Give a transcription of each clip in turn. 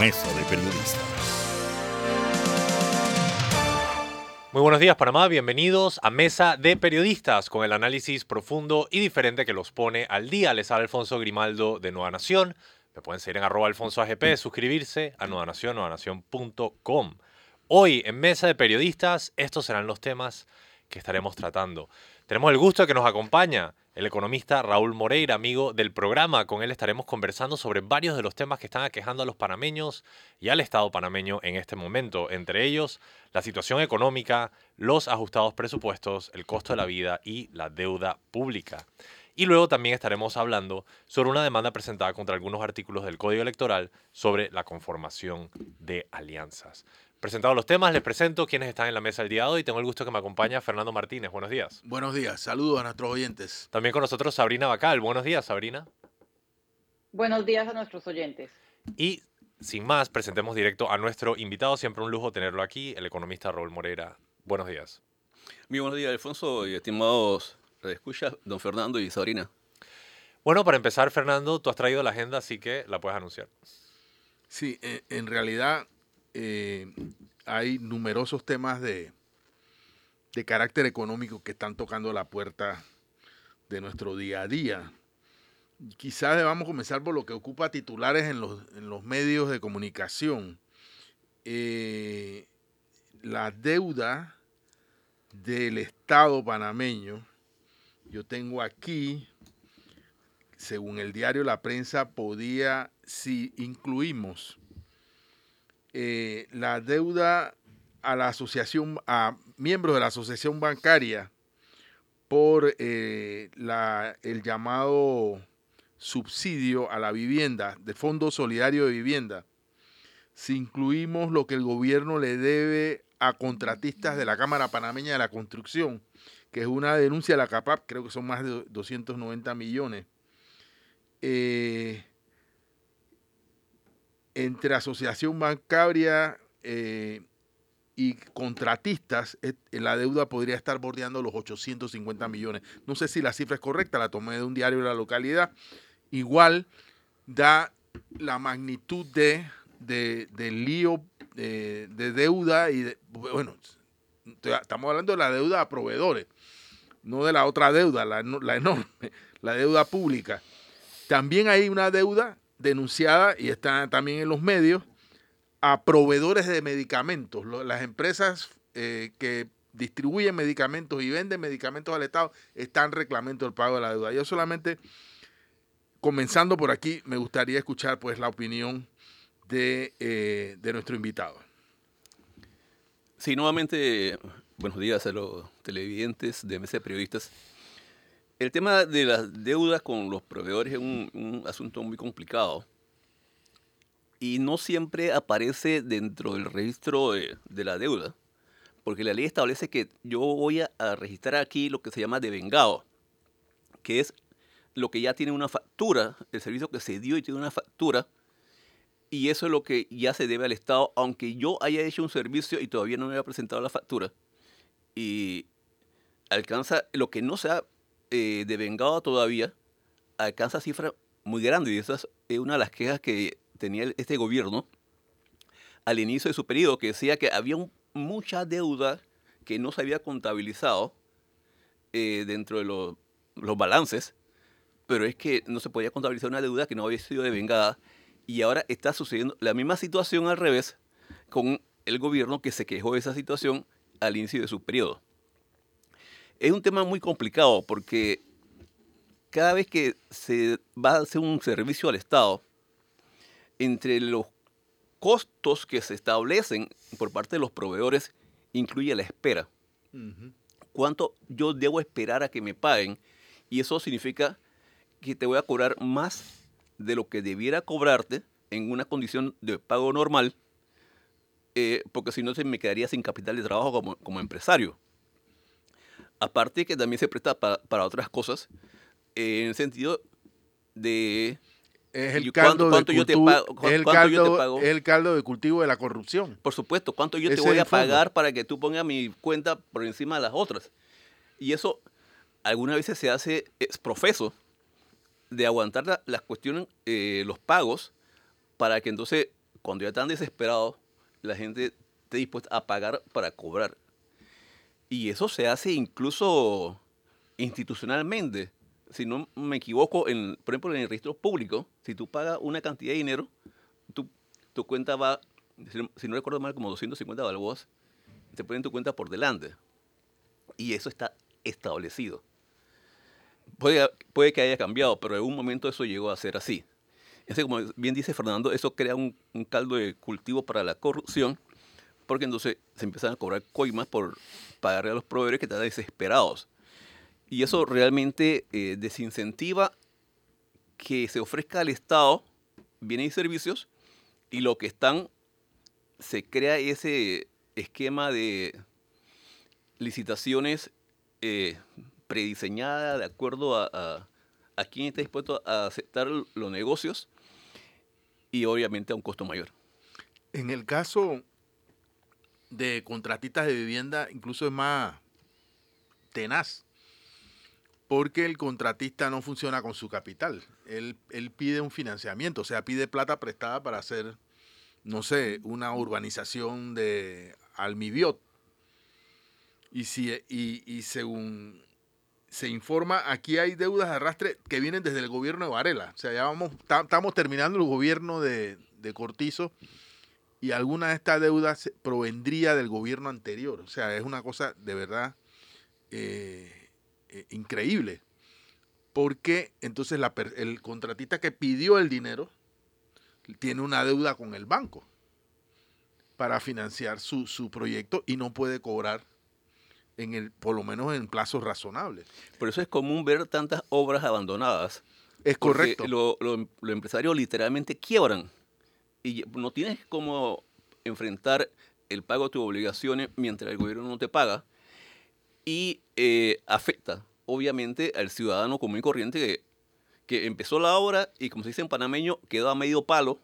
Mesa de Periodistas. Muy buenos días Panamá, bienvenidos a Mesa de Periodistas con el análisis profundo y diferente que los pone al día. Les habla Alfonso Grimaldo de Nueva Nación. Me pueden seguir en arroba alfonso AGP, suscribirse a Nueva Nación, nuevanación.com. Hoy en Mesa de Periodistas, estos serán los temas que estaremos tratando. Tenemos el gusto de que nos acompaña el economista Raúl Moreira, amigo del programa. Con él estaremos conversando sobre varios de los temas que están aquejando a los panameños y al Estado panameño en este momento, entre ellos la situación económica, los ajustados presupuestos, el costo de la vida y la deuda pública. Y luego también estaremos hablando sobre una demanda presentada contra algunos artículos del Código Electoral sobre la conformación de alianzas. Presentados los temas, les presento quienes están en la mesa el día de hoy. Tengo el gusto que me acompaña Fernando Martínez. Buenos días. Buenos días. Saludos a nuestros oyentes. También con nosotros Sabrina Bacal. Buenos días, Sabrina. Buenos días a nuestros oyentes. Y sin más, presentemos directo a nuestro invitado. Siempre un lujo tenerlo aquí, el economista Raúl Moreira. Buenos días. Muy buenos días, Alfonso y estimados escuchas, don Fernando y Sabrina. Bueno, para empezar, Fernando, tú has traído la agenda, así que la puedes anunciar. Sí, en realidad eh, hay numerosos temas de, de carácter económico que están tocando la puerta de nuestro día a día. Quizás debamos comenzar por lo que ocupa titulares en los, en los medios de comunicación. Eh, la deuda del Estado panameño, yo tengo aquí, según el diario La Prensa, podía, si incluimos eh, la deuda a la asociación, a miembros de la asociación bancaria por eh, el llamado subsidio a la vivienda, de Fondo Solidario de Vivienda. Si incluimos lo que el gobierno le debe a contratistas de la Cámara Panameña de la Construcción, que es una denuncia de la CAPAP, creo que son más de 290 millones. Eh, entre asociación bancaria eh, y contratistas, eh, la deuda podría estar bordeando los 850 millones. No sé si la cifra es correcta, la tomé de un diario de la localidad. Igual da la magnitud de, del lío de, deuda y bueno, estamos hablando de la deuda a proveedores, no de la otra deuda, la, la enorme, la deuda pública. También hay una deuda denunciada y está también en los medios a proveedores de medicamentos. Las empresas eh, que distribuyen medicamentos y venden medicamentos al Estado están reclamando el pago de la deuda. Yo solamente, comenzando por aquí, me gustaría escuchar pues la opinión de, eh, de nuestro invitado. Sí, nuevamente, buenos días a los televidentes de MS Periodistas. El tema de las deudas con los proveedores es un, asunto muy complicado y no siempre aparece dentro del registro de, la deuda, porque la ley establece que yo voy a, registrar aquí lo que se llama devengado, que es lo que ya tiene una factura, el servicio que se dio y tiene una factura, y eso es lo que ya se debe al Estado, aunque yo haya hecho un servicio y todavía no me haya presentado la factura. Y alcanza lo que no se ha eh, de vengado todavía alcanza cifras muy grandes y esa es una de las quejas que tenía este gobierno al inicio de su periodo, que decía que había mucha deuda que no se había contabilizado eh, dentro de los, balances, pero es que no se podía contabilizar una deuda que no había sido devengada y ahora está sucediendo la misma situación al revés con el gobierno que se quejó de esa situación al inicio de su periodo. Es un tema muy complicado porque cada vez que se va a hacer un servicio al Estado, entre los costos que se establecen por parte de los proveedores, incluye la espera. ¿Cuánto yo debo esperar a que me paguen? Y eso significa que te voy a cobrar más de lo que debiera cobrarte en una condición de pago normal, eh, porque si no se me quedaría sin capital de trabajo como empresario. Aparte que también se presta para, otras cosas, en el sentido de... Es el caldo, de es el caldo, de cultivo de la corrupción. Por supuesto, cuánto yo te voy a pagar para que tú pongas mi cuenta por encima de las otras. Y eso algunas veces se hace es profeso de aguantar las cuestiones, eh, los pagos, para que entonces cuando ya están desesperados, la gente está dispuesta a pagar para cobrar. Y eso se hace incluso institucionalmente. Si no me equivoco, en, por ejemplo, en el registro público, si tú pagas una cantidad de dinero, tu, tu cuenta va, si no, si no recuerdo mal, como 250 balboas, te ponen tu cuenta por delante. Y eso está establecido. Puede, puede que haya cambiado, pero en un momento eso llegó a ser así. Entonces, como bien dice Fernando, eso crea un, un caldo de cultivo para la corrupción, porque entonces se empiezan a cobrar coimas por pagarle a los proveedores que están desesperados. Y eso realmente eh, desincentiva que se ofrezca al Estado bienes y servicios y lo que están, se crea ese esquema de licitaciones eh, prediseñada de acuerdo a, a, a quién está dispuesto a aceptar los negocios y obviamente a un costo mayor. En el caso de contratistas de vivienda, incluso es más tenaz, porque el contratista no funciona con su capital. Él, él pide un financiamiento, o sea, pide plata prestada para hacer, no sé, una urbanización de Almibiot. Y, si, y, y según se informa, aquí hay deudas de arrastre que vienen desde el gobierno de Varela. O sea, ya vamos, estamos terminando el gobierno de, de Cortizo y alguna de estas deudas provendría del gobierno anterior. O sea, es una cosa de verdad eh, eh, increíble. Porque entonces la, el contratista que pidió el dinero tiene una deuda con el banco para financiar su, su proyecto y no puede cobrar en el, por lo menos en plazos razonables. Por eso es común ver tantas obras abandonadas. Es correcto. Los lo, lo empresarios literalmente quiebran y no tienes cómo enfrentar el pago de tus obligaciones mientras el gobierno no te paga y eh, afecta obviamente al ciudadano común y corriente que, que, empezó la obra y como se dice en panameño quedó a medio palo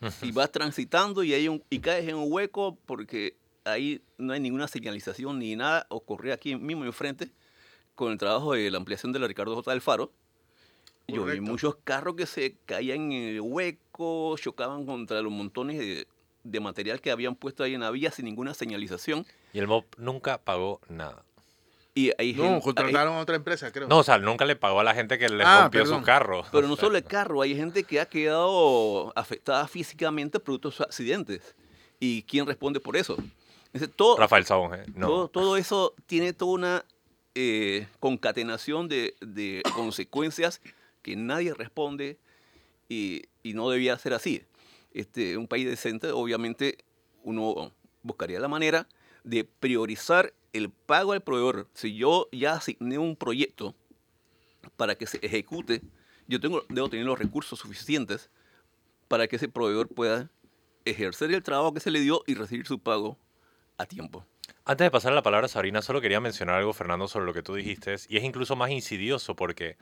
y vas transitando y, hay un, y caes en un hueco porque ahí no hay ninguna señalización ni nada, ocurrió aquí mismo enfrente con el trabajo de la ampliación de la Ricardo J. del Yo vi muchos carros que se caían en el hueco, chocaban contra los montones de, de, material que habían puesto ahí en la vía sin ninguna señalización. Y el MOB nunca pagó nada. Y hay no, gente, contrataron hay, a otra empresa, creo. No, o sea, nunca le pagó a la gente que le Ah, rompió perdón. su carro. Pero no solo el carro, hay gente que ha quedado afectada físicamente producto de sus accidentes. ¿Y quién responde por eso? Entonces, todo, Rafael Sabón, ¿eh? No. todo, todo eso tiene toda una eh, concatenación de, de consecuencias que nadie responde y, no debía ser así. Este, un país decente, obviamente, uno buscaría la manera de priorizar el pago al proveedor. Si yo ya asigné un proyecto para que se ejecute, yo tengo, debo tener los recursos suficientes para que ese proveedor pueda ejercer el trabajo que se le dio y recibir su pago a tiempo. Antes de pasar la palabra a Sabrina, solo quería mencionar algo, Fernando, sobre lo que tú dijiste, y es incluso más insidioso porque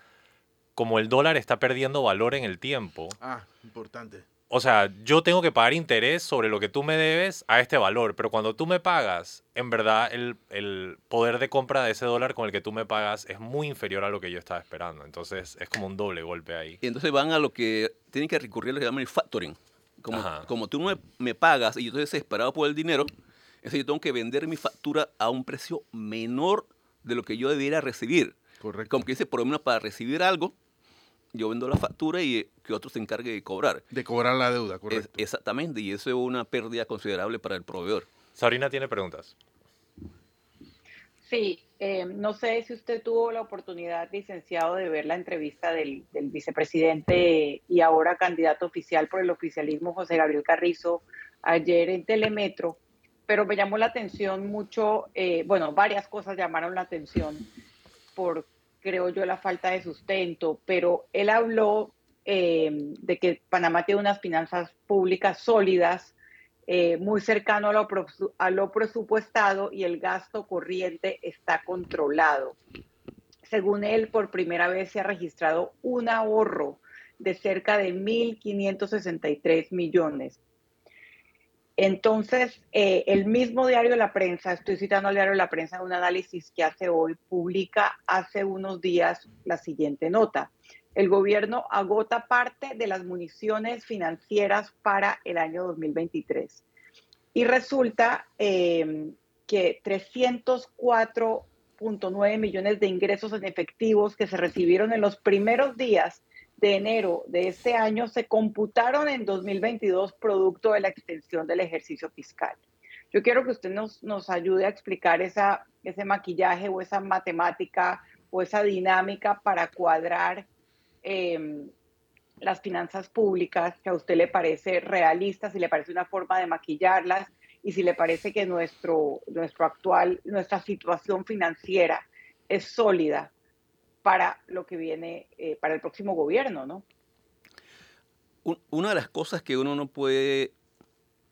como el dólar está perdiendo valor en el tiempo, Ah, importante. o sea, yo tengo que pagar interés sobre lo que tú me debes a este valor, pero cuando tú me pagas, en verdad el, el, poder de compra de ese dólar con el que tú me pagas es muy inferior a lo que yo estaba esperando. Entonces es como un doble golpe ahí. Y entonces van a lo que tienen que recurrir a lo que llaman el factoring. Como, como tú me, me, pagas y yo estoy desesperado por el dinero, entonces yo tengo que vender mi factura a un precio menor de lo que yo debiera recibir. Correcto. Como que dice, por lo menos para recibir algo, yo vendo la factura y que otro se encargue de cobrar. De cobrar la deuda, correcto. Es, exactamente, y eso es una pérdida considerable para el proveedor. Sabrina tiene preguntas. Sí, eh, no sé si usted tuvo la oportunidad, licenciado, de ver la entrevista del, del, vicepresidente y ahora candidato oficial por el oficialismo, José Gabriel Carrizo, ayer en Telemetro, pero me llamó la atención mucho, eh, bueno, varias cosas llamaron la atención por, creo yo, la falta de sustento, pero él habló eh, de que Panamá tiene unas finanzas públicas sólidas, eh, muy cercano a lo, a lo, presupuestado y el gasto corriente está controlado. Según él, por primera vez se ha registrado un ahorro de cerca de 1.563 millones. Entonces, eh, el mismo diario la prensa, estoy citando al diario la prensa en un análisis que hace hoy, publica hace unos días la siguiente nota. el gobierno agota parte de las municiones financieras para el año 2023. Y resulta eh, que 304.9 millones de ingresos en efectivos que se recibieron en los primeros días de enero de este año se computaron en 2022 producto de la extensión del ejercicio fiscal. Yo quiero que usted nos, nos ayude a explicar esa, ese maquillaje o esa matemática o esa dinámica para cuadrar eh, las finanzas públicas, que a usted le parece realista, si le parece una forma de maquillarlas y si le parece que nuestro, nuestro actual, nuestra situación financiera es sólida para lo que viene, eh, para el próximo gobierno, ¿no? Una de las cosas que uno no puede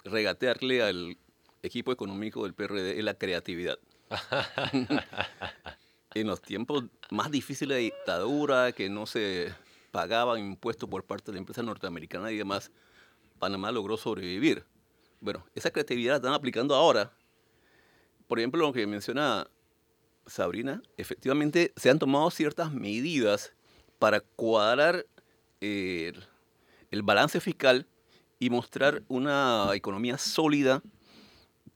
regatearle al equipo económico del PRD es la creatividad. en los tiempos más difíciles de dictadura, que no se pagaban impuestos por parte de la empresa norteamericana y demás, Panamá logró sobrevivir. Bueno, esa creatividad la están aplicando ahora. Por ejemplo, lo que menciona Sabrina, efectivamente se han tomado ciertas medidas para cuadrar el, el balance fiscal y mostrar una economía sólida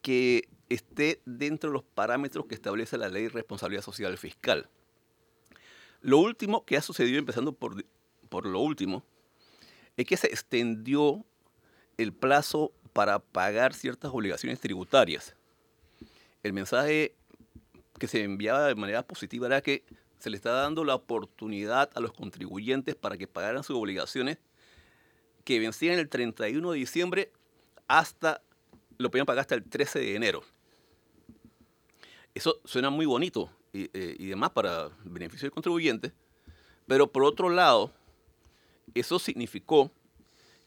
que esté dentro de los parámetros que establece la ley de responsabilidad social fiscal. Lo último que ha sucedido, empezando por, por lo último, es que se extendió el plazo para pagar ciertas obligaciones tributarias. El mensaje que se enviaba de manera positiva era que se le está dando la oportunidad a los contribuyentes para que pagaran sus obligaciones que vencían el 31 de diciembre hasta, lo podían pagar hasta el 13 de enero. Eso suena muy bonito y, eh, y demás para beneficio del contribuyente, pero por otro lado, eso significó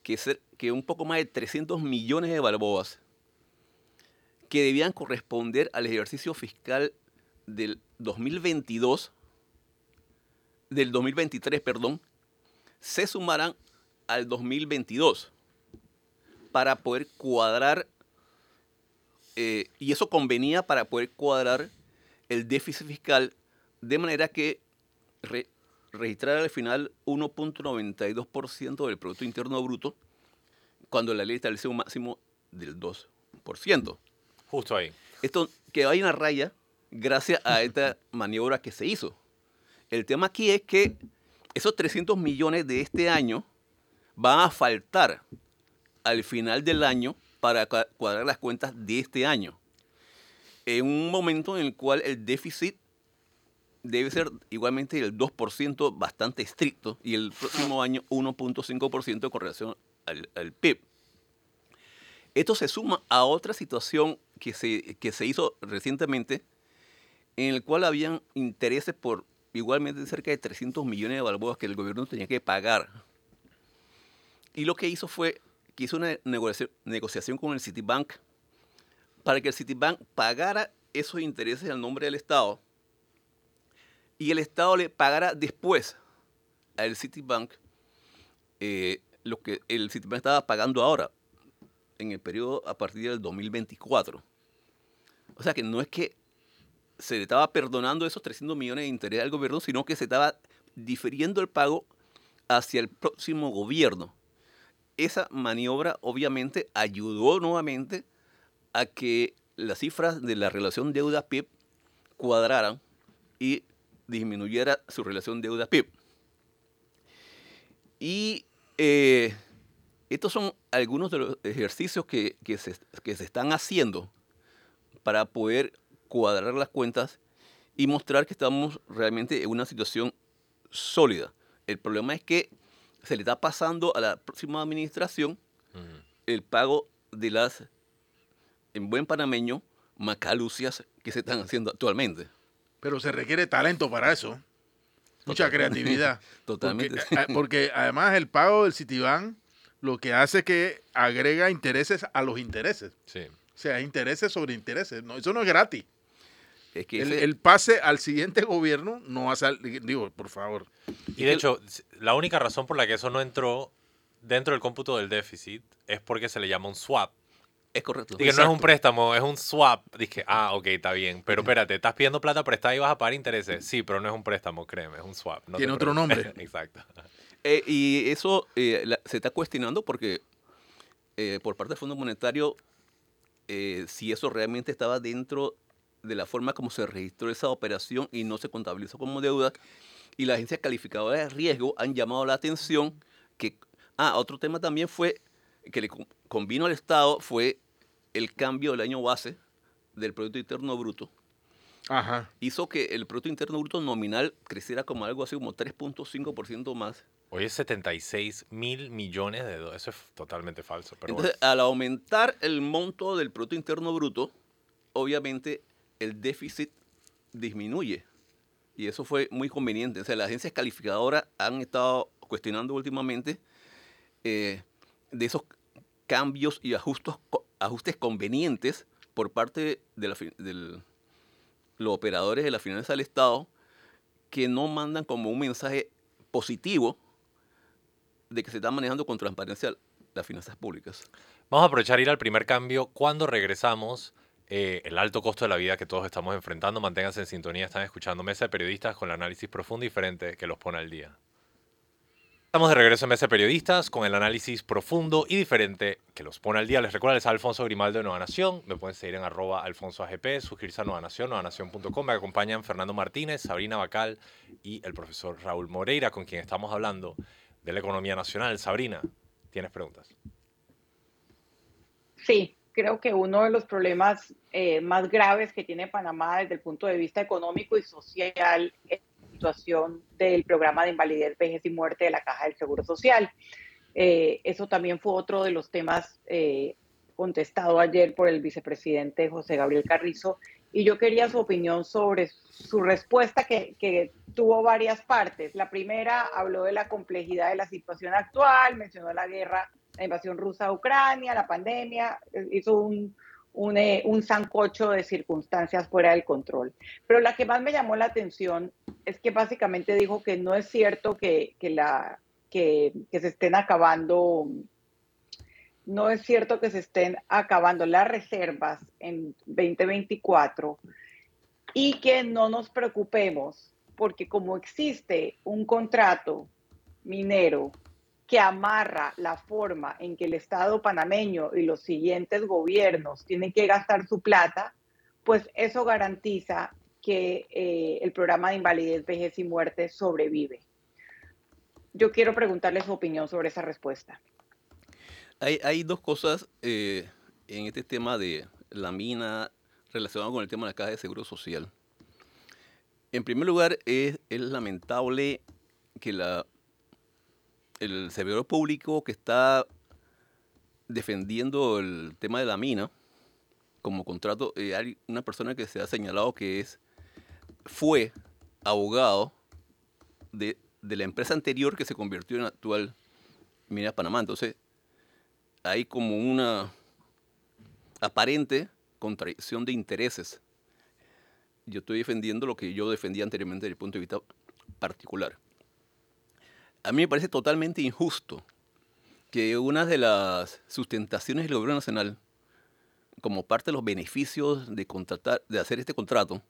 que, ser, que un poco más de 300 millones de balboas que debían corresponder al ejercicio fiscal del 2022, del 2023, perdón, se sumarán al 2022 para poder cuadrar, eh, y eso convenía para poder cuadrar el déficit fiscal de manera que re, registrar al final 1.92% del Producto Interno Bruto, cuando la ley establece un máximo del 2%. Justo ahí. Esto que hay una raya gracias a esta maniobra que se hizo. El tema aquí es que esos 300 millones de este año van a faltar al final del año para cuadrar las cuentas de este año. En un momento en el cual el déficit debe ser igualmente el 2% bastante estricto y el próximo año 1.5% con relación al, al, PIB. Esto se suma a otra situación que se, que se hizo recientemente en el cual habían intereses por igualmente cerca de 300 millones de balboas que el gobierno tenía que pagar. Y lo que hizo fue que hizo una negocia negociación con el Citibank para que el Citibank pagara esos intereses al nombre del Estado y el Estado le pagara después al Citibank eh, lo que el Citibank estaba pagando ahora, en el periodo a partir del 2024. O sea que no es que se le estaba perdonando esos 300 millones de interés al gobierno, sino que se estaba diferiendo el pago hacia el próximo gobierno. Esa maniobra obviamente ayudó nuevamente a que las cifras de la relación deuda-PIB cuadraran y disminuyera su relación deuda-PIB. Y eh, estos son algunos de los ejercicios que, que, se, que se están haciendo para poder cuadrar las cuentas y mostrar que estamos realmente en una situación sólida. El problema es que se le está pasando a la próxima administración uh -huh. el pago de las, en buen panameño, macalucias que se están haciendo actualmente. Pero se requiere talento para eso. Mucha creatividad. Totalmente. Porque, porque, además el pago del Citibank lo que hace es que agrega intereses a los intereses. Sí. O sea, intereses sobre intereses. No, eso no es gratis. Es que el, ese, el, pase al siguiente gobierno no va a salir, digo, por favor. Y de hecho, la única razón por la que eso no entró dentro del cómputo del déficit es porque se le llama un swap. Es correcto. Dije, no es un préstamo, es un swap. Dije, ah, ok, está bien. Pero espérate, estás pidiendo plata prestada y vas a pagar intereses. Sí, pero no es un préstamo, créeme, es un swap. No Tiene otro nombre. Exacto. Eh, y eso eh, la- se está cuestionando porque eh, por parte del Fondo Monetario, eh, si eso realmente estaba dentro de la forma como se registró esa operación y no se contabilizó como deuda. Y las agencias calificadoras de riesgo han llamado la atención que, ah, otro tema también fue que le con- convino al Estado fue el cambio del año base del Producto Interno Bruto. Ajá. Hizo que el Producto Interno Bruto nominal creciera como algo así como 3.5% más. Hoy es 76 mil millones de dólares. Eso es totalmente falso. Pero Entonces, al aumentar el monto del Producto Interno Bruto, obviamente el déficit disminuye. Y eso fue muy conveniente. O sea, las agencias calificadoras han estado cuestionando últimamente eh, de esos cambios y ajustos, ajustes convenientes por parte de los operadores de la finanza del Estado que no mandan como un mensaje positivo de que se está manejando con transparencia las finanzas públicas. Vamos a aprovechar ir al primer cambio. Cuando regresamos, eh, el alto costo de la vida que todos estamos enfrentando. Manténganse en sintonía. Están escuchando Mesa de Periodistas con el análisis profundo y diferente que los pone al día. Estamos de regreso en Mesa de Periodistas con el análisis profundo y diferente que los pone al día. Les recuerdo, les Alfonso Grimaldo de Nueva Nación. Me pueden seguir en arroba alfonso AGP, suscribirse a Nueva Nación, nuevanación.com. Me acompañan Fernando Martínez, Sabrina Bacal y el profesor Raúl Moreira, con quien estamos hablando de la economía nacional. Sabrina, ¿tienes preguntas? Sí, creo que uno de los problemas eh, más graves que tiene Panamá desde el punto de vista económico y social es la situación del programa de invalidez, vejez y muerte de la Caja del Seguro Social. Eh, eso también fue otro de los temas eh, contestado ayer por el vicepresidente José Gabriel Carrizo y yo quería su opinión sobre su respuesta que, que tuvo varias partes. La primera habló de la complejidad de la situación actual, mencionó la guerra la invasión rusa a Ucrania, la pandemia, eh, hizo un, un, eh, un sancocho de circunstancias fuera del control. Pero la que más me llamó la atención es que básicamente dijo que no es cierto que, que, la, que, que se estén acabando, no es cierto que se estén acabando las reservas en 2024 y que no nos preocupemos porque como existe un contrato minero que amarra la forma en que el Estado panameño y los siguientes gobiernos tienen que gastar su plata, pues eso garantiza que eh, el programa de invalidez, vejez y muerte sobrevive. Yo quiero preguntarle su opinión sobre esa respuesta. Hay, dos cosas eh, en este tema de la mina relacionado con el tema de la caja de seguro social. En primer lugar, es lamentable que la, el servidor público que está defendiendo el tema de la mina como contrato, eh, hay una persona que se ha señalado que es fue abogado de, la empresa anterior que se convirtió en actual Mina Panamá. Entonces, hay como una aparente contradicción de intereses. Yo estoy defendiendo lo que yo defendía anteriormente desde el punto de vista particular. A mí me parece totalmente injusto que una de las sustentaciones del gobierno nacional, como parte de los beneficios de, contratar, de hacer este contrato,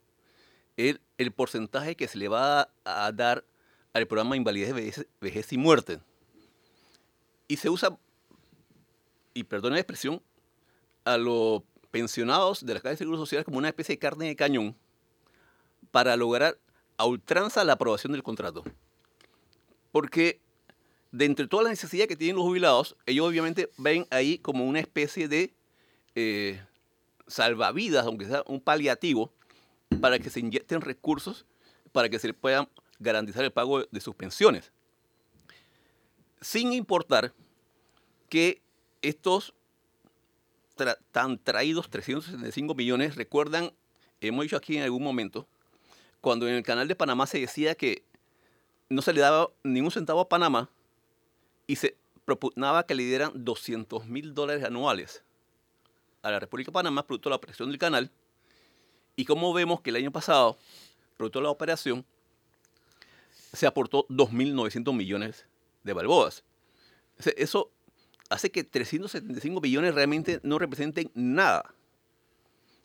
es el porcentaje que se le va a dar al programa de invalidez, vejez, vejez y muerte. Y se usa y perdona la expresión, a los pensionados de la Caja de Seguro Social como una especie de carne de cañón para lograr a ultranza la aprobación del contrato. Porque de entre todas las necesidades que tienen los jubilados, ellos obviamente ven ahí como una especie de eh, salvavidas, aunque sea un paliativo, para que se inyecten recursos para que se les puedan garantizar el pago de, sus pensiones. Sin importar que estos tan traídos 365 millones recuerdan, hemos dicho aquí en algún momento, cuando en el canal de Panamá se decía que no se le daba ningún centavo a Panamá y se propugnaba que le dieran 200 mil dólares anuales a la República de Panamá producto de la operación del canal. Y como vemos que el año pasado, producto de la operación, se aportó 2.900 millones de balboas. Eso hace que 375 billones realmente no representen nada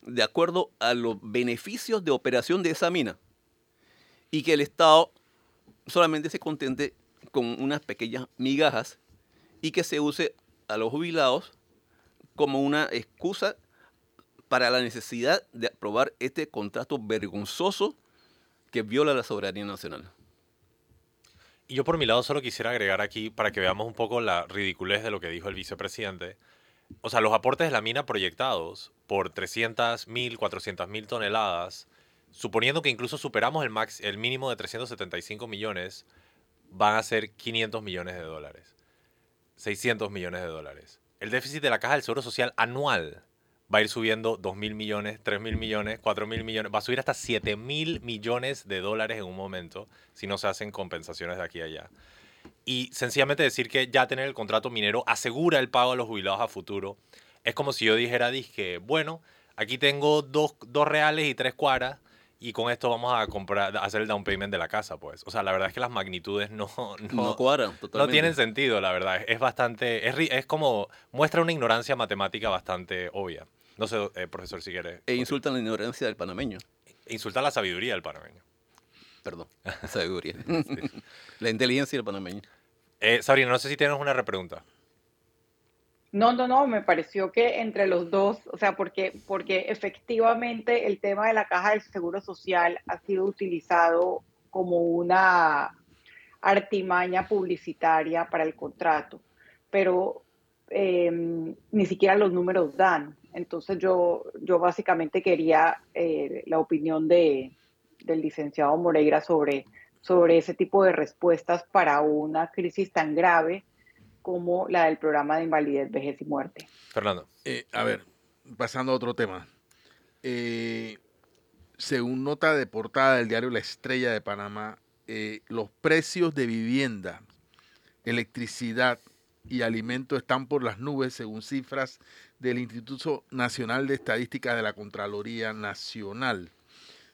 de acuerdo a los beneficios de operación de esa mina y que el Estado solamente se contente con unas pequeñas migajas y que se use a los jubilados como una excusa para la necesidad de aprobar este contrato vergonzoso que viola la soberanía nacional. Y yo por mi lado solo quisiera agregar aquí para que veamos un poco la ridiculez de lo que dijo el vicepresidente. O sea, los aportes de la mina proyectados por 300 mil, 400 mil toneladas, suponiendo que incluso superamos el, max, el mínimo de 375 millones, van a ser 500 millones de dólares. 600 millones de dólares. El déficit de la caja del Seguro Social anual va a ir subiendo 2 mil millones, 3 mil millones, 4 mil millones, va a subir hasta 7 mil millones de dólares en un momento si no se hacen compensaciones de aquí a allá. Y sencillamente decir que ya tener el contrato minero asegura el pago a los jubilados a futuro. Es como si yo dijera, dije, bueno, aquí tengo dos, dos reales y tres cuaras y con esto vamos a comprar, a hacer el down payment de la casa, pues. O sea, la verdad es que las magnitudes no, no, No cuadran no totalmente. tienen sentido, la verdad. Es bastante, es, es como, muestra una ignorancia matemática bastante obvia. No sé, eh, profesor, si quiere. E insultan la ignorancia del panameño. Insulta la sabiduría del panameño. Perdón, sabiduría. la inteligencia del panameño. Eh, Sabrina, no sé si tienes una repregunta. No, no, no, me pareció que entre los dos, o sea, porque, porque efectivamente el tema de la caja del Seguro Social ha sido utilizado como una artimaña publicitaria para el contrato, pero eh, ni siquiera los números dan. Entonces yo, yo básicamente quería eh, la opinión de, del licenciado Moreira sobre, sobre ese tipo de respuestas para una crisis tan grave como la del programa de invalidez, vejez y muerte. Fernando. Eh, a ver, pasando a otro tema. Eh, según nota de portada del diario La Estrella de Panamá, eh, los precios de vivienda, electricidad y alimentos están por las nubes según cifras del Instituto Nacional de Estadística de la Contraloría Nacional.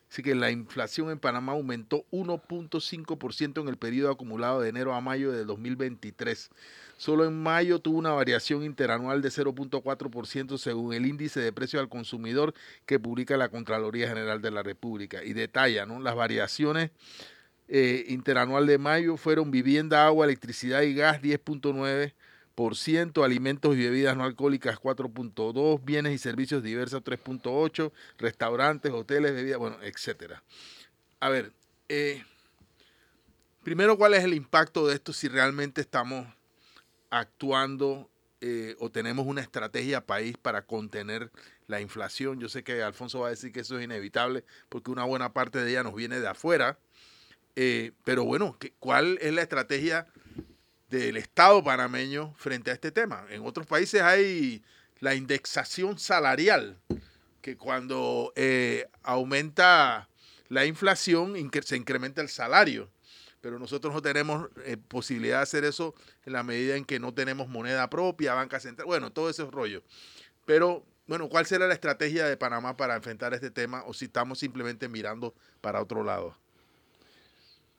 Así que la inflación en Panamá aumentó 1.5% en el periodo acumulado de enero a mayo de 2023. Solo en mayo tuvo una variación interanual de 0.4% según el índice de precio al consumidor que publica la Contraloría General de la República. Y detalla, ¿no? Las variaciones eh, interanual de mayo fueron vivienda, agua, electricidad y gas 10.9%, alimentos y bebidas no alcohólicas 4.2%, bienes y servicios diversos 3.8%, restaurantes, hoteles, bebidas, bueno, etcétera. A ver, eh, primero, ¿cuál es el impacto de esto si realmente estamos actuando eh, o tenemos una estrategia país para contener la inflación? Yo sé que Alfonso va a decir que eso es inevitable porque una buena parte de ella nos viene de afuera. Eh, pero bueno, ¿qué- ¿cuál es la estrategia del Estado panameño frente a este tema? En otros países hay la indexación salarial, que cuando eh, aumenta la inflación se incrementa el salario. Pero nosotros no tenemos eh, posibilidad de hacer eso en la medida en que no tenemos moneda propia, banca central, bueno, todo ese rollo. Pero, bueno, ¿cuál será la estrategia de Panamá para enfrentar este tema o si estamos simplemente mirando para otro lado?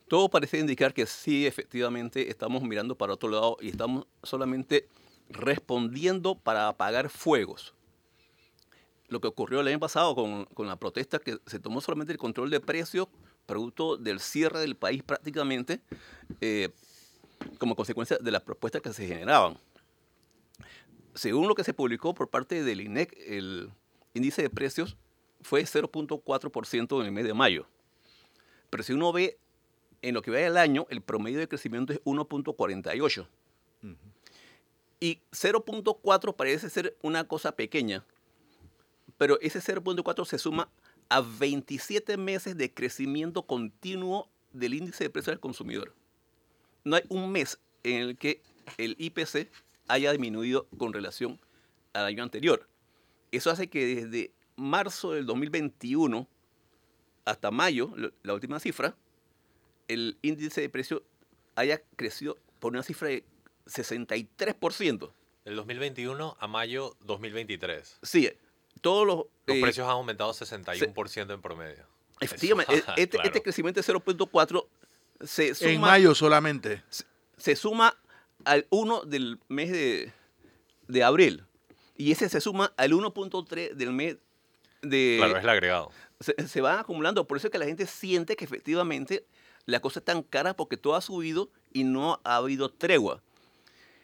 Todo parece indicar que sí, efectivamente, estamos mirando para otro lado y estamos solamente respondiendo para apagar fuegos. Lo que ocurrió el año pasado con, con la protesta, que se tomó solamente el control de precios, producto del cierre del país prácticamente, eh, como consecuencia de las propuestas que se generaban. Según lo que se publicó por parte del INEC, el índice de precios fue 0.4% en el mes de mayo. Pero si uno ve en lo que va del año, el promedio de crecimiento es 1.48. Y 0.4 parece ser una cosa pequeña, pero ese 0.4 se suma a 27 meses de crecimiento continuo del índice de precios del consumidor. No hay un mes en el que el IPC haya disminuido con relación al año anterior. Eso hace que desde marzo del 2021 hasta mayo, la última cifra, el índice de precio haya crecido por una cifra de 63%. Del 2021 a mayo 2023. Sí, todos los... Los eh, precios han aumentado 61% en promedio. Efectivamente, Eso, e- este, claro. este crecimiento de 0.4 se suma, En mayo solamente. se suma al 1 del mes de, de abril. Y ese se suma al 1.3 del mes de... Claro, es el agregado. se, se van acumulando. Por eso es que la gente siente que efectivamente la cosa es tan cara porque todo ha subido y no ha habido tregua.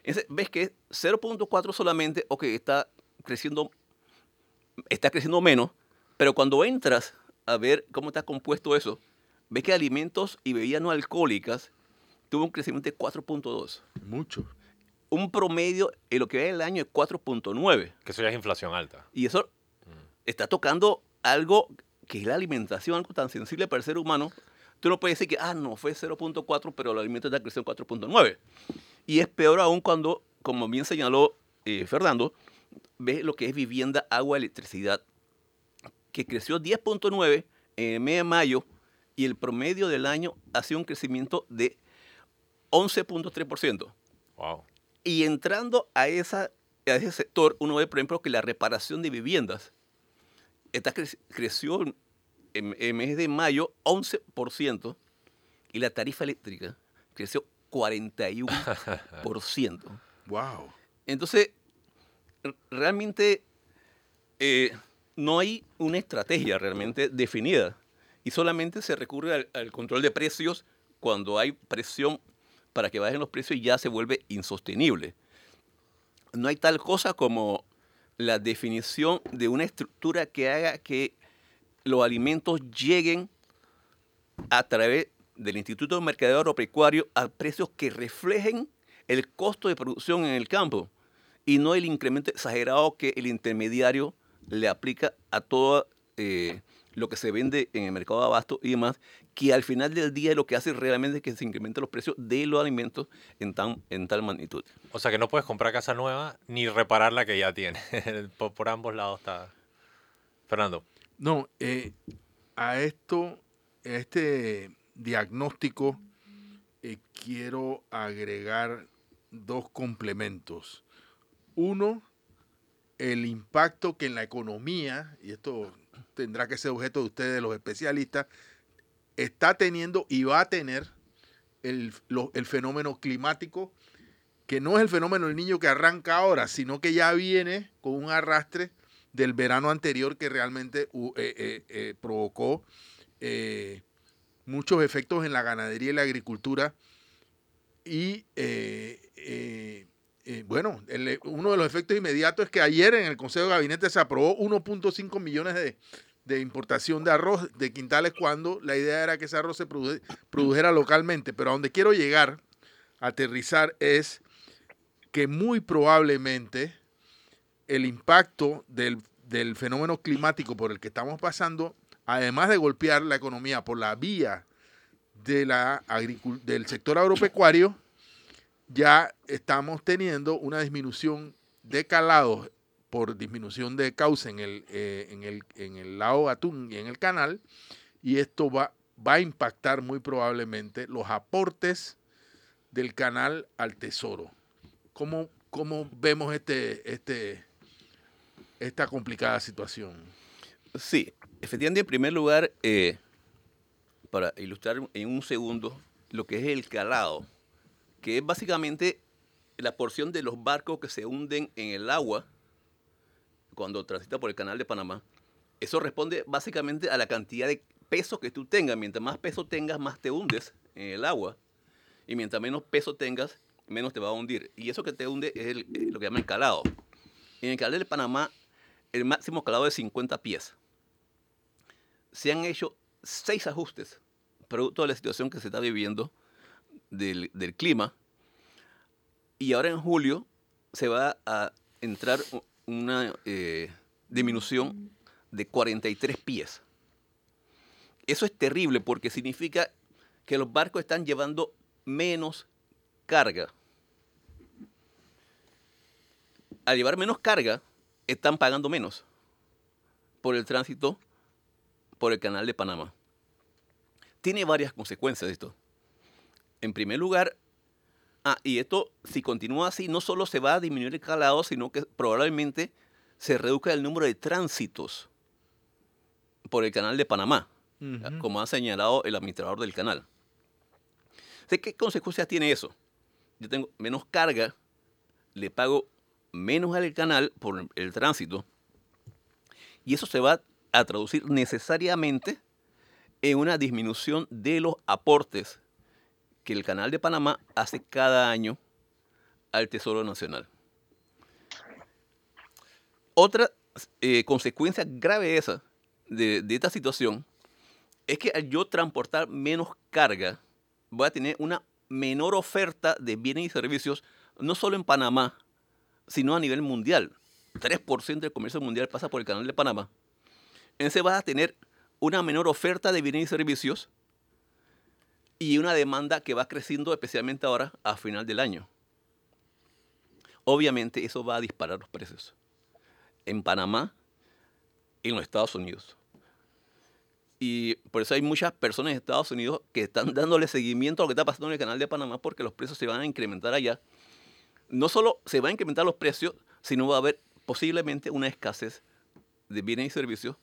Entonces, ves que 0.4 solamente, ok, está creciendo, está creciendo menos, pero cuando entras a ver cómo está compuesto eso, ves que alimentos y bebidas no alcohólicas tuvo un crecimiento de 4.2. Mucho. Un promedio en lo que va el año es 4.9. Que eso ya es inflación alta. Y eso está tocando algo que es la alimentación, algo tan sensible para el ser humano. Tú no puedes decir que, ah, no, fue 0.4, pero el alimento está creciendo 4.9. Y es peor aún cuando, como bien señaló eh, Fernando, ves lo que es vivienda, agua, electricidad, que creció 10.9 en el mes de mayo y el promedio del año ha sido un crecimiento de 11.3%. Wow. Y entrando a, esa, a ese sector, uno ve, por ejemplo, que la reparación de viviendas está cre- creció en el mes de mayo 11% y la tarifa eléctrica creció 41%. Wow. Entonces, realmente eh, no hay una estrategia realmente definida y solamente se recurre al, al control de precios cuando hay presión para que bajen los precios y ya se vuelve insostenible. No hay tal cosa como la definición de una estructura que haga que los alimentos lleguen a través del Instituto de Mercadeo Agropecuario a precios que reflejen el costo de producción en el campo y no el incremento exagerado que el intermediario le aplica a todo eh, lo que se vende en el mercado de abasto y demás, que al final del día lo que hace realmente es que se incrementen los precios de los alimentos en, tan, en tal magnitud. O sea que no puedes comprar casa nueva ni reparar la que ya tienes. por, por ambos lados está. Fernando. No, eh, a esto, a este diagnóstico, eh, quiero agregar dos complementos. Uno, el impacto que en la economía, y esto tendrá que ser objeto de ustedes, los especialistas, está teniendo y va a tener el, el fenómeno climático, que no es el fenómeno del niño que arranca ahora, sino que ya viene con un arrastre del verano anterior que realmente hu- eh, eh, eh, provocó muchos efectos en la ganadería y la agricultura. Y bueno, uno de los efectos inmediatos es que ayer en el Consejo de Gabinete se aprobó 1.5 millones de, de importación de arroz de quintales cuando la idea era que ese arroz se produ- produjera localmente. Pero a donde quiero llegar, aterrizar, es que muy probablemente el impacto del, del fenómeno climático por el que estamos pasando, además de golpear la economía por la vía de la del sector agropecuario, ya estamos teniendo una disminución de calados por disminución de cauce en el, eh, en el, en el lago Atún y en el canal, y esto va, va a impactar muy probablemente los aportes del canal al tesoro. ¿Cómo, cómo vemos este, este, esta complicada situación? Sí, efectivamente, en primer lugar, eh, para ilustrar en un segundo lo que es el calado, que es básicamente la porción de los barcos que se hunden en el agua cuando transita por el canal de Panamá. Eso responde básicamente a la cantidad de peso que tú tengas. Mientras más peso tengas, más te hundes en el agua. Y mientras menos peso tengas, menos te va a hundir. Y eso que te hunde es lo que llaman calado. En el canal de Panamá, el máximo calado es 50 pies. Se han hecho seis ajustes, producto de la situación que se está viviendo del, clima. Y ahora en julio se va a entrar una eh, disminución de 43 pies. Eso es terrible porque significa que los barcos están llevando menos carga. Al llevar menos carga, están pagando menos por el tránsito por el canal de Panamá. Tiene varias consecuencias esto. En primer lugar, ah, y esto si continúa así, no solo se va a disminuir el calado, sino que probablemente se reduzca el número de tránsitos por el canal de Panamá, como ha señalado el administrador del canal. Sé ¿Qué consecuencias tiene eso? Yo tengo menos carga, le pago menos al canal por el tránsito, y eso se va a traducir necesariamente en una disminución de los aportes que el Canal de Panamá hace cada año al Tesoro Nacional. Otra eh, consecuencia grave esa de, de esta situación es que al yo transportar menos carga, voy a tener una menor oferta de bienes y servicios, no solo en Panamá, sino a nivel mundial. 3% del comercio mundial pasa por el canal de Panamá. Entonces vas a tener una menor oferta de bienes y servicios y una demanda que va creciendo especialmente ahora a final del año. Obviamente eso va a disparar los precios. En Panamá y en los Estados Unidos. Y por eso hay muchas personas en Estados Unidos que están dándole seguimiento a lo que está pasando en el canal de Panamá porque los precios se van a incrementar allá. No solo se van a incrementar los precios, sino va a haber posiblemente una escasez de bienes y servicios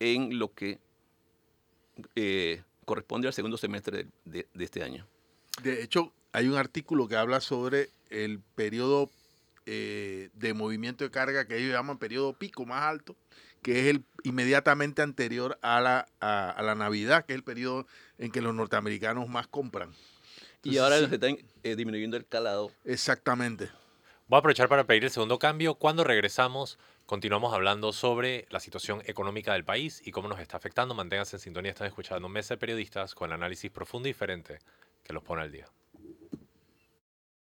en lo que eh, corresponde al segundo semestre de, este año. De hecho, hay un artículo que habla sobre el periodo eh, de movimiento de carga que ellos llaman periodo pico más alto, que es el inmediatamente anterior a la, a la Navidad, que es el periodo en que los norteamericanos más compran. Entonces, y ahora sí, se está eh, disminuyendo el calado. Exactamente. Voy a aprovechar para pedir el segundo cambio. Cuando regresamos, continuamos hablando sobre la situación económica del país y cómo nos está afectando. Manténganse en sintonía, están escuchando Mesa de Periodistas con el análisis profundo y diferente que los pone al día.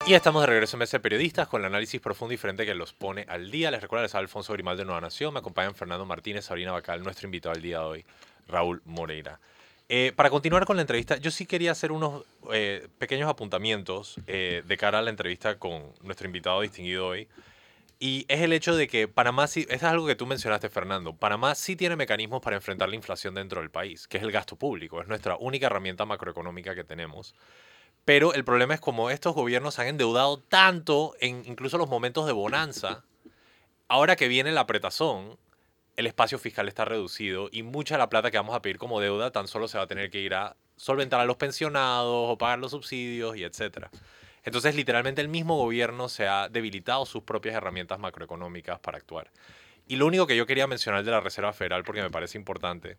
Y estamos de regreso en Mesa de Periodistas con el análisis profundo y diferente que los pone al día. Les recuerdo, les habla Alfonso Grimal de Nueva Nación. Me acompañan Fernando Martínez, Sabrina Bacal, nuestro invitado al día de hoy, Raúl Moreira. Eh, para continuar con la entrevista, yo sí quería hacer unos eh, pequeños apuntamientos eh, de cara a la entrevista con nuestro invitado distinguido hoy. Y es el hecho de que Panamá sí, eso es algo que tú mencionaste, Fernando, Panamá sí tiene mecanismos para enfrentar la inflación dentro del país, que es el gasto público, es nuestra única herramienta macroeconómica que tenemos. Pero el problema es como estos gobiernos han endeudado tanto en incluso los momentos de bonanza, ahora que viene la apretazón, el espacio fiscal está reducido y mucha la plata que vamos a pedir como deuda tan solo se va a tener que ir a solventar a los pensionados o pagar los subsidios y etcétera. Entonces, literalmente el mismo gobierno se ha debilitado sus propias herramientas macroeconómicas para actuar. Y lo único que yo quería mencionar de la Reserva Federal, porque me parece importante,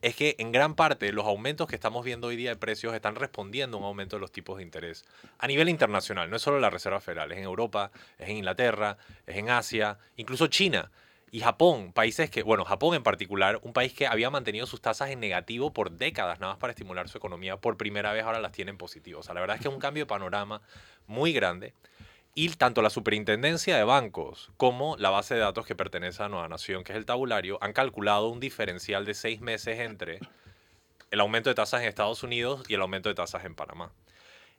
es que en gran parte los aumentos que estamos viendo hoy día de precios están respondiendo a un aumento de los tipos de interés a nivel internacional. No es solo la Reserva Federal, es en Europa, es en Inglaterra, es en Asia, incluso China y Japón, países que, bueno, Japón en particular, un país que había mantenido sus tasas en negativo por décadas, nada más para estimular su economía, por primera vez ahora las tiene en positivo. O sea, la verdad es que es un cambio de panorama muy grande. Y tanto la superintendencia de bancos como la base de datos que pertenece a Nueva Nación, que es el tabulario, han calculado un diferencial de seis meses entre el aumento de tasas en Estados Unidos y el aumento de tasas en Panamá.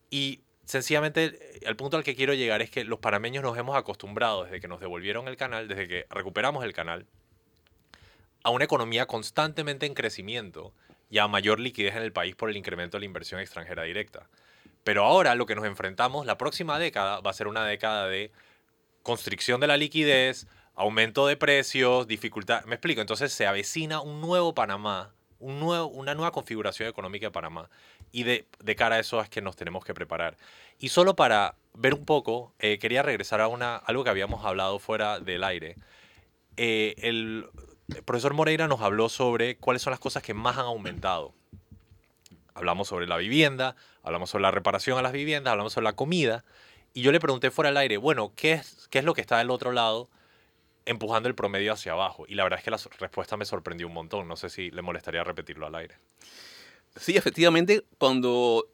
Y sencillamente el punto al que quiero llegar es que los panameños nos hemos acostumbrado desde que nos devolvieron el canal, desde que recuperamos el canal, a una economía constantemente en crecimiento y a mayor liquidez en el país por el incremento de la inversión extranjera directa. Pero ahora lo que nos enfrentamos, la próxima década va a ser una década de constricción de la liquidez, aumento de precios, dificultad. Me explico, entonces se avecina un nuevo Panamá, un nuevo, una nueva configuración económica de Panamá y de, de, cara a eso es que nos tenemos que preparar. Y solo para ver un poco, eh, quería regresar a una, algo que habíamos hablado fuera del aire. Eh, el, el profesor Moreira nos habló sobre cuáles son las cosas que más han aumentado. Hablamos sobre la vivienda, hablamos sobre la reparación a las viviendas, hablamos sobre la comida. Y yo le pregunté fuera del aire, bueno, ¿qué es, qué es lo que está del otro lado empujando el promedio hacia abajo? Y la verdad es que la respuesta me sorprendió un montón. No sé si le molestaría repetirlo al aire. Sí, efectivamente, cuando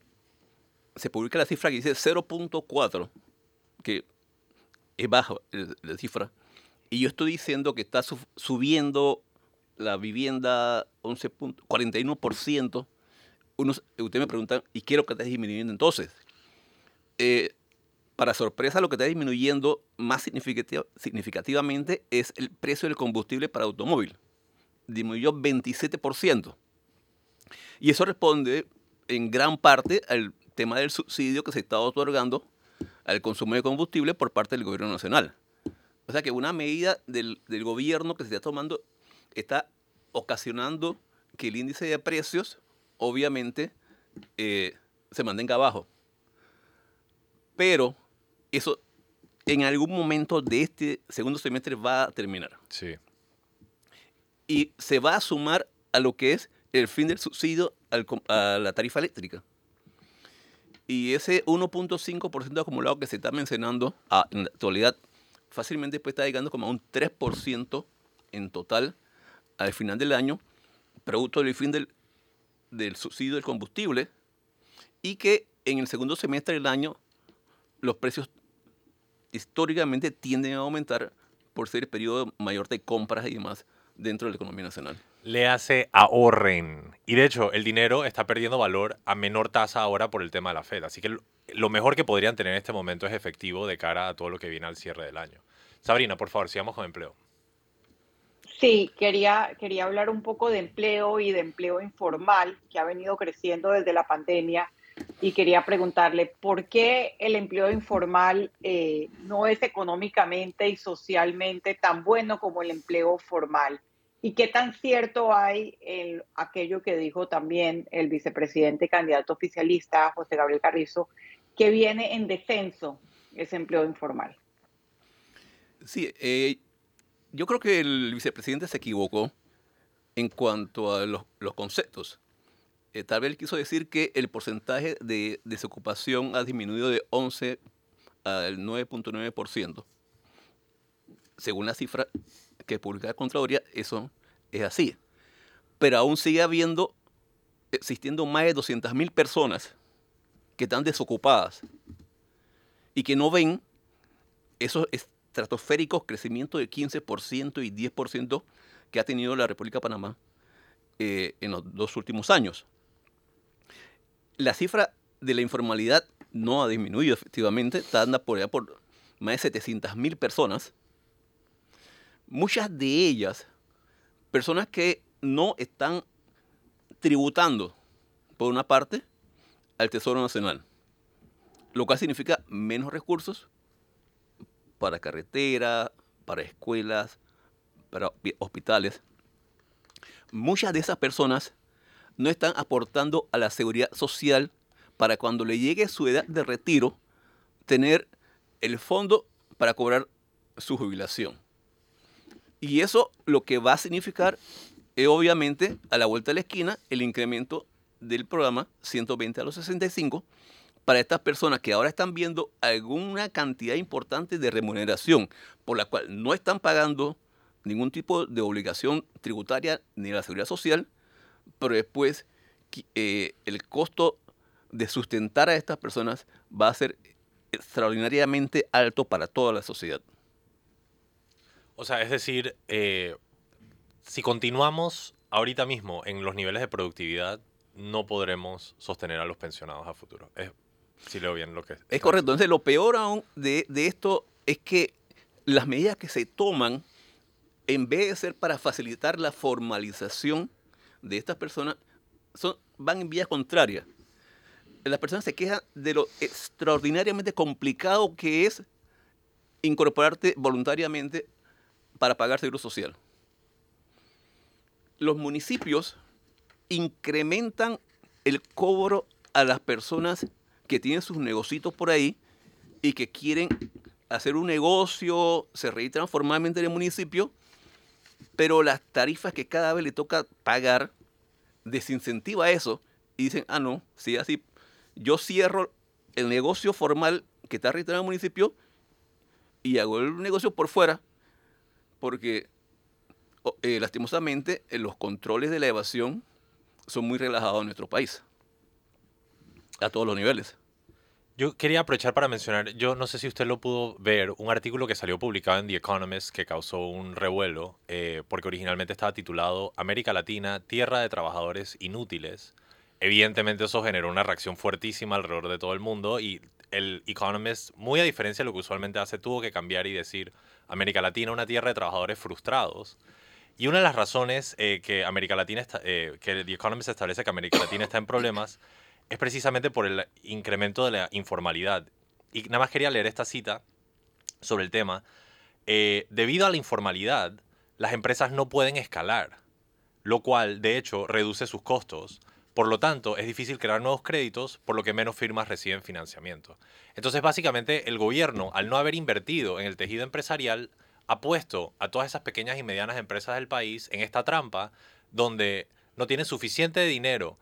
se publica la cifra que dice 0.4, que es baja la cifra, y yo estoy diciendo que está subiendo la vivienda 11 41%, unos, usted me pregunta, ¿y qué es lo que está disminuyendo entonces? Eh, para sorpresa, lo que está disminuyendo más significativamente es el precio del combustible para automóvil. Disminuyó 27%. Y eso responde en gran parte al tema del subsidio que se está otorgando al consumo de combustible por parte del gobierno nacional. O sea que una medida del, gobierno que se está tomando está ocasionando que el índice de precios obviamente eh, se mantenga abajo. Pero eso en algún momento de este segundo semestre va a terminar. Sí. Y se va a sumar a lo que es el fin del subsidio a la tarifa eléctrica. Y ese 1.5% acumulado que se está mencionando ah, en la actualidad fácilmente puede estar llegando como a un 3% en total al final del año, producto del fin del, del subsidio del combustible, y que en el segundo semestre del año los precios históricamente tienden a aumentar por ser el periodo mayor de compras y demás dentro de la economía nacional. Le hace ahorren. Y de hecho, el dinero está perdiendo valor a menor tasa ahora por el tema de la Fed. Así que lo mejor que podrían tener en este momento es efectivo de cara a todo lo que viene al cierre del año. Sabrina, por favor, sigamos con empleo. Sí, quería, quería hablar un poco de empleo y de empleo informal que ha venido creciendo desde la pandemia y quería preguntarle por qué el empleo informal eh, no es económicamente y socialmente tan bueno como el empleo formal. ¿Y qué tan cierto hay en aquello que dijo también el vicepresidente candidato oficialista, José Gabriel Carrizo, que viene en descenso ese empleo informal? Sí, eh, yo creo que el vicepresidente se equivocó en cuanto a los, los conceptos. Eh, tal vez quiso decir que el porcentaje de desocupación ha disminuido de 11 al 9.9%. Según la cifra que publica la Contraloría, eso es así. Pero aún sigue habiendo, existiendo más de 200.000 personas que están desocupadas y que no ven esos estratosféricos crecimientos de 15% y 10% que ha tenido la República de Panamá eh, en los dos últimos años la cifra de la informalidad no ha disminuido efectivamente, está andando por allá por más de 700 mil personas. Muchas de ellas, personas que no están tributando, por una parte, al Tesoro Nacional, lo cual significa menos recursos para carreteras, para escuelas, para hospitales. Muchas de esas personas no están aportando a la seguridad social para cuando le llegue su edad de retiro, tener el fondo para cobrar su jubilación. Y eso lo que va a significar es obviamente a la vuelta de la esquina el incremento del programa 120 a los 65 para estas personas que ahora están viendo alguna cantidad importante de remuneración por la cual no están pagando ningún tipo de obligación tributaria ni la seguridad social, pero después eh, el costo de sustentar a estas personas va a ser extraordinariamente alto para toda la sociedad. O sea, es decir, eh, si continuamos ahorita mismo en los niveles de productividad, no podremos sostener a los pensionados a futuro. Es, si leo bien lo que... Es correcto. Entonces, lo peor aún de, de esto es que las medidas que se toman, en vez de ser para facilitar la formalización de estas personas son, van en vía contraria. Las personas se quejan de lo extraordinariamente complicado que es incorporarte voluntariamente para pagar seguro social. Los municipios incrementan el cobro a las personas que tienen sus negocios por ahí y que quieren hacer un negocio, se registran formalmente en el municipio pero las tarifas que cada vez le toca pagar desincentiva eso y dicen, ah, no, si así, yo cierro el negocio formal que está registrado en el municipio y hago el negocio por fuera, porque eh, lastimosamente eh, los controles de la evasión son muy relajados en nuestro país, a todos los niveles. Yo quería aprovechar para mencionar, yo no sé si usted lo pudo ver, un artículo que salió publicado en The Economist que causó un revuelo, eh, porque originalmente estaba titulado América Latina, Tierra de Trabajadores Inútiles. Evidentemente eso generó una reacción fuertísima alrededor de todo el mundo y el Economist, muy a diferencia de lo que usualmente hace, tuvo que cambiar y decir América Latina, una tierra de trabajadores frustrados. Y una de las razones eh, que América Latina está, eh, que The Economist establece que América Latina está en problemas es precisamente por el incremento de la informalidad. Y nada más quería leer esta cita sobre el tema. Eh, debido a la informalidad, las empresas no pueden escalar, lo cual, de hecho, reduce sus costos. Por lo tanto, es difícil crear nuevos créditos, por lo que menos firmas reciben financiamiento. Entonces, básicamente, el gobierno, al no haber invertido en el tejido empresarial, ha puesto a todas esas pequeñas y medianas empresas del país en esta trampa donde no tienen suficiente dinero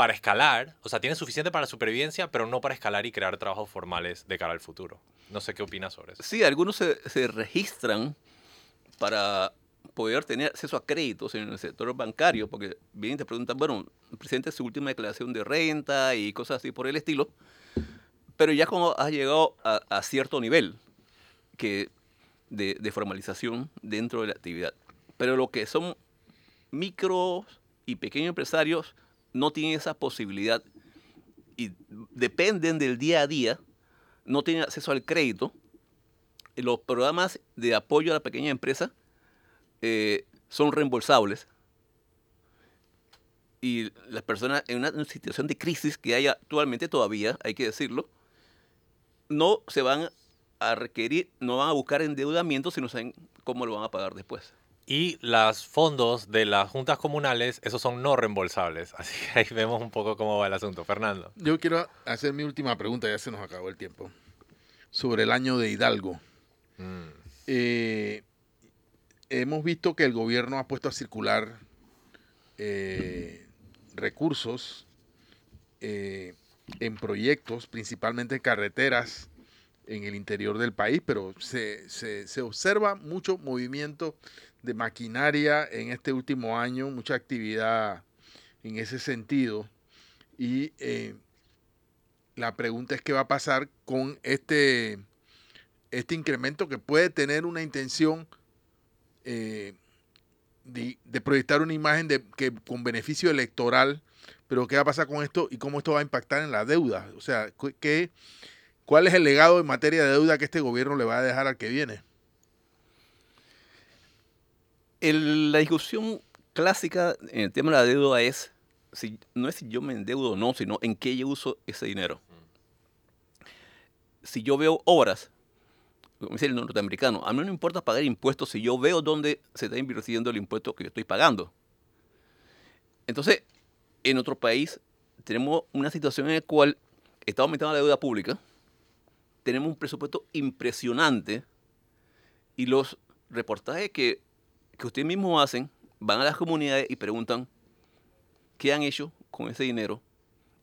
para escalar, o sea, tienen suficiente para supervivencia, pero no para escalar y crear trabajos formales de cara al futuro. No sé qué opinas sobre eso. Sí, algunos se, se registran para poder tener acceso a créditos en el sector bancario, porque vienen y te preguntan, bueno, presente su última declaración de renta y cosas así por el estilo, pero ya como has llegado a, a cierto nivel que de, de formalización dentro de la actividad. Pero lo que son micros y pequeños empresarios no tienen esa posibilidad y dependen del día a día, no tienen acceso al crédito. Los programas de apoyo a la pequeña empresa eh, son reembolsables y las personas en una situación de crisis que hay actualmente todavía, hay que decirlo, no se van a requerir, no van a buscar endeudamiento si no saben cómo lo van a pagar después. Y los fondos de las juntas comunales, esos son no reembolsables. Así que ahí vemos un poco cómo va el asunto. Fernando. Yo quiero hacer mi última pregunta, ya se nos acabó el tiempo, sobre el año de Hidalgo. Mm. Eh, hemos visto que el gobierno ha puesto a circular eh, recursos eh, en proyectos, principalmente en carreteras en el interior del país, pero se, se- se observa mucho movimiento de maquinaria en este último año, mucha actividad en ese sentido. Y eh, la pregunta es qué va a pasar con este, este incremento que puede tener una intención eh, de, de proyectar una imagen de, que, con beneficio electoral, pero qué va a pasar con esto y cómo esto va a impactar en la deuda. O sea, ¿qué, ¿cuál es el legado en materia de deuda que este gobierno le va a dejar al que viene? La discusión clásica en el tema de la deuda es, si, no es si yo me endeudo o no, sino en qué yo uso ese dinero. Si yo veo obras, como dice el norteamericano, a mí no me importa pagar impuestos si yo veo dónde se está invirtiendo el impuesto que yo estoy pagando. Entonces, en otro país tenemos una situación en la cual está aumentando la deuda pública, tenemos un presupuesto impresionante y los reportajes que, que ustedes mismos hacen van a las comunidades y preguntan qué han hecho con ese dinero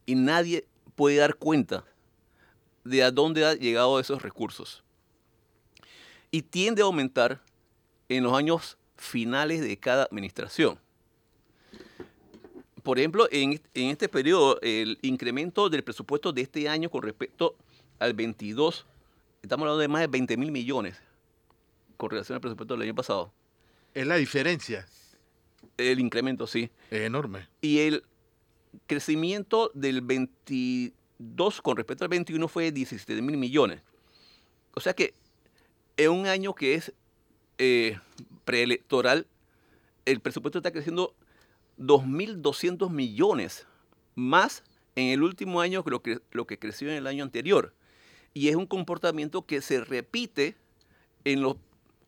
y nadie puede dar cuenta de a dónde han llegado esos recursos. Y tiende a aumentar en los años finales de cada administración. Por ejemplo, en, en este periodo, el incremento del presupuesto de este año con respecto al 22, estamos hablando de más de 20 mil millones con relación al presupuesto del año pasado. Es la diferencia, El incremento, sí. es enorme. Y el crecimiento del 22 con respecto al 21 fue de 17 mil millones. O sea que en un año que es eh, preelectoral, el presupuesto está creciendo 2.200 millones más en el último año que lo, que lo que creció en el año anterior. Y es un comportamiento que se repite en los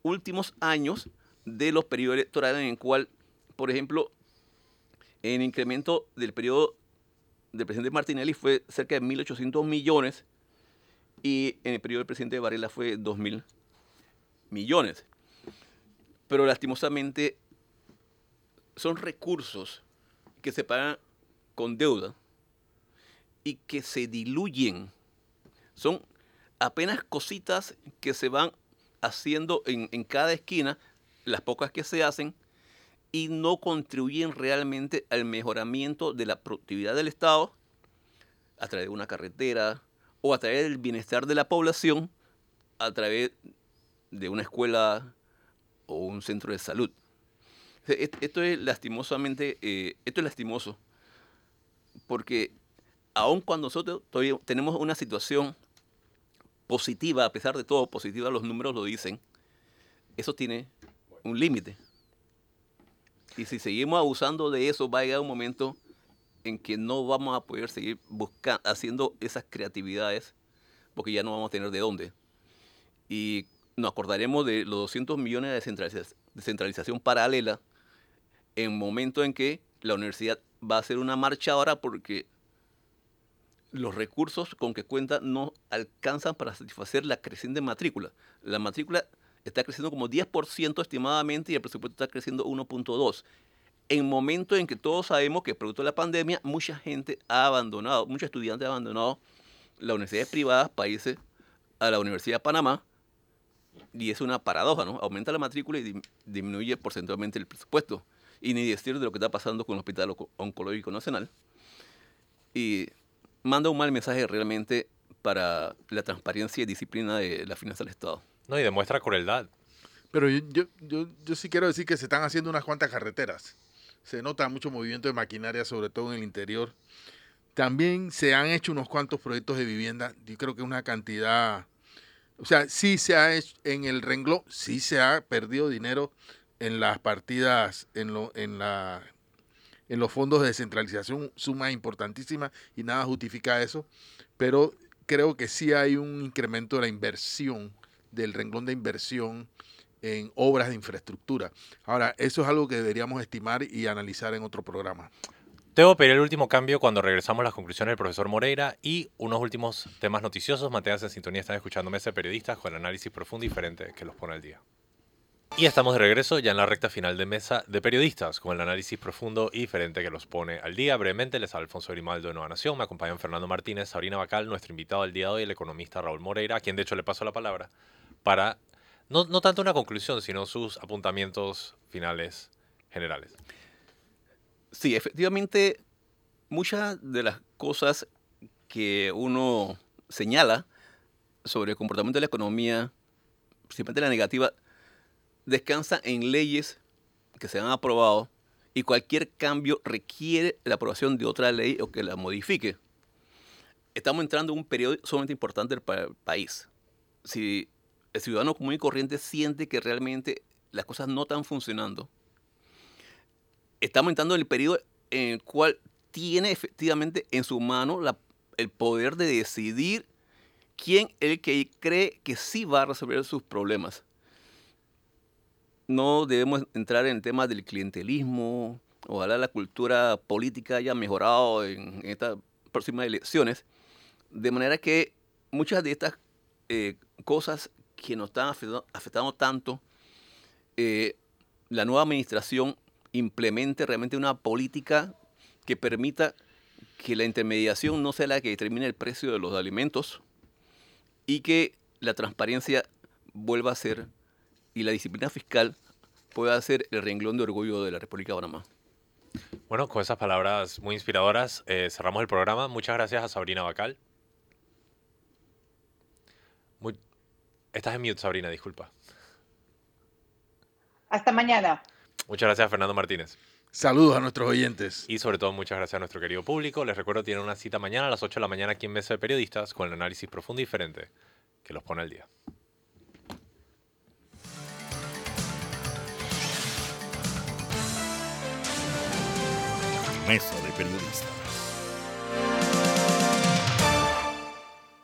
últimos años de los periodos electorales en el cual, por ejemplo, el incremento del periodo del presidente Martinelli fue cerca de 1.800 millones y en el periodo del presidente Varela fue 2.000 millones. Pero lastimosamente son recursos que se pagan con deuda y que se diluyen. Son apenas cositas que se van haciendo en, en cada esquina, las pocas que se hacen, y no contribuyen realmente al mejoramiento de la productividad del Estado a través de una carretera o a través del bienestar de la población, a través de una escuela o un centro de salud. Esto es lastimosamente, eh, esto es lastimoso, porque aun cuando nosotros todavía tenemos una situación positiva, a pesar de todo, positiva, los números lo dicen, eso tiene un límite. Y si seguimos abusando de eso, va a llegar un momento en que no vamos a poder seguir buscando, haciendo esas creatividades, porque ya no vamos a tener de dónde. Y nos acordaremos de los 200 millones de descentraliza- descentralización paralela en momento en que la universidad va a hacer una marcha ahora porque los recursos con que cuenta no alcanzan para satisfacer la creciente matrícula. La matrícula está creciendo como 10% estimadamente y el presupuesto está creciendo 1.2%. en momentos en que todos sabemos que producto de la pandemia mucha gente ha abandonado, muchos estudiantes han abandonado las universidades privadas, países, a la Universidad de Panamá, y es una paradoja, ¿no? Aumenta la matrícula y disminuye porcentualmente el presupuesto. Y ni decir de lo que está pasando con el Hospital Oncológico Nacional. Y manda un mal mensaje realmente para la transparencia y disciplina de la finanza del Estado. No, y demuestra crueldad. Pero yo, yo, yo, sí quiero decir que se están haciendo unas cuantas carreteras. Se nota mucho movimiento de maquinaria, sobre todo en el interior. También se han hecho unos cuantos proyectos de vivienda. Yo creo que una cantidad o sea, sí se ha hecho en el renglón, sí se ha perdido dinero en las partidas, en, lo, en, la, en los fondos de descentralización, suma importantísima y nada justifica eso, pero creo que sí hay un incremento de la inversión, del renglón de inversión en obras de infraestructura. Ahora, eso es algo que deberíamos estimar y analizar en otro programa. Debo pedir el último cambio cuando regresamos a las conclusiones del profesor Moreira y unos últimos temas noticiosos. Manténganse en sintonía, están escuchando Mesa de Periodistas con análisis profundo y diferente que los pone al día. Y estamos de regreso ya en la recta final de Mesa de Periodistas con el análisis profundo y diferente que los pone al día. Brevemente les habla Alfonso Grimaldo de Nueva Nación, me acompañan Fernando Martínez, Sabrina Bacal, nuestro invitado del día de hoy, el economista Raúl Moreira, a quien de hecho le paso la palabra para no, no tanto una conclusión, sino sus apuntamientos finales generales. Sí, efectivamente, muchas de las cosas que uno señala sobre el comportamiento de la economía, principalmente la negativa, descansa en leyes que se han aprobado y cualquier cambio requiere la aprobación de otra ley o que la modifique. Estamos entrando en un periodo sumamente importante para el país. Si el ciudadano común y corriente siente que realmente las cosas no están funcionando, estamos entrando en el periodo en el cual tiene efectivamente en su mano el poder de decidir quién es el que cree que sí va a resolver sus problemas. No debemos entrar en el tema del clientelismo, ojalá la cultura política haya mejorado en, estas próximas elecciones, de manera que muchas de estas eh, cosas que nos están afectando, tanto, eh, la nueva administración implemente realmente una política que permita que la intermediación no sea la que determine el precio de los alimentos y que la transparencia vuelva a ser y la disciplina fiscal pueda ser el renglón de orgullo de la República de Panamá. Bueno, con esas palabras muy inspiradoras eh, cerramos el programa. Muchas gracias a Sabrina Bacal. Estás en mute, Sabrina, disculpa. Hasta mañana. Muchas gracias Fernando Martínez. Saludos a nuestros oyentes. Y sobre todo muchas gracias a nuestro querido público. Les recuerdo, tienen una cita mañana a las 8 de la mañana aquí en Mesa de Periodistas con el análisis profundo y diferente que los pone al día. Mesa de Periodistas.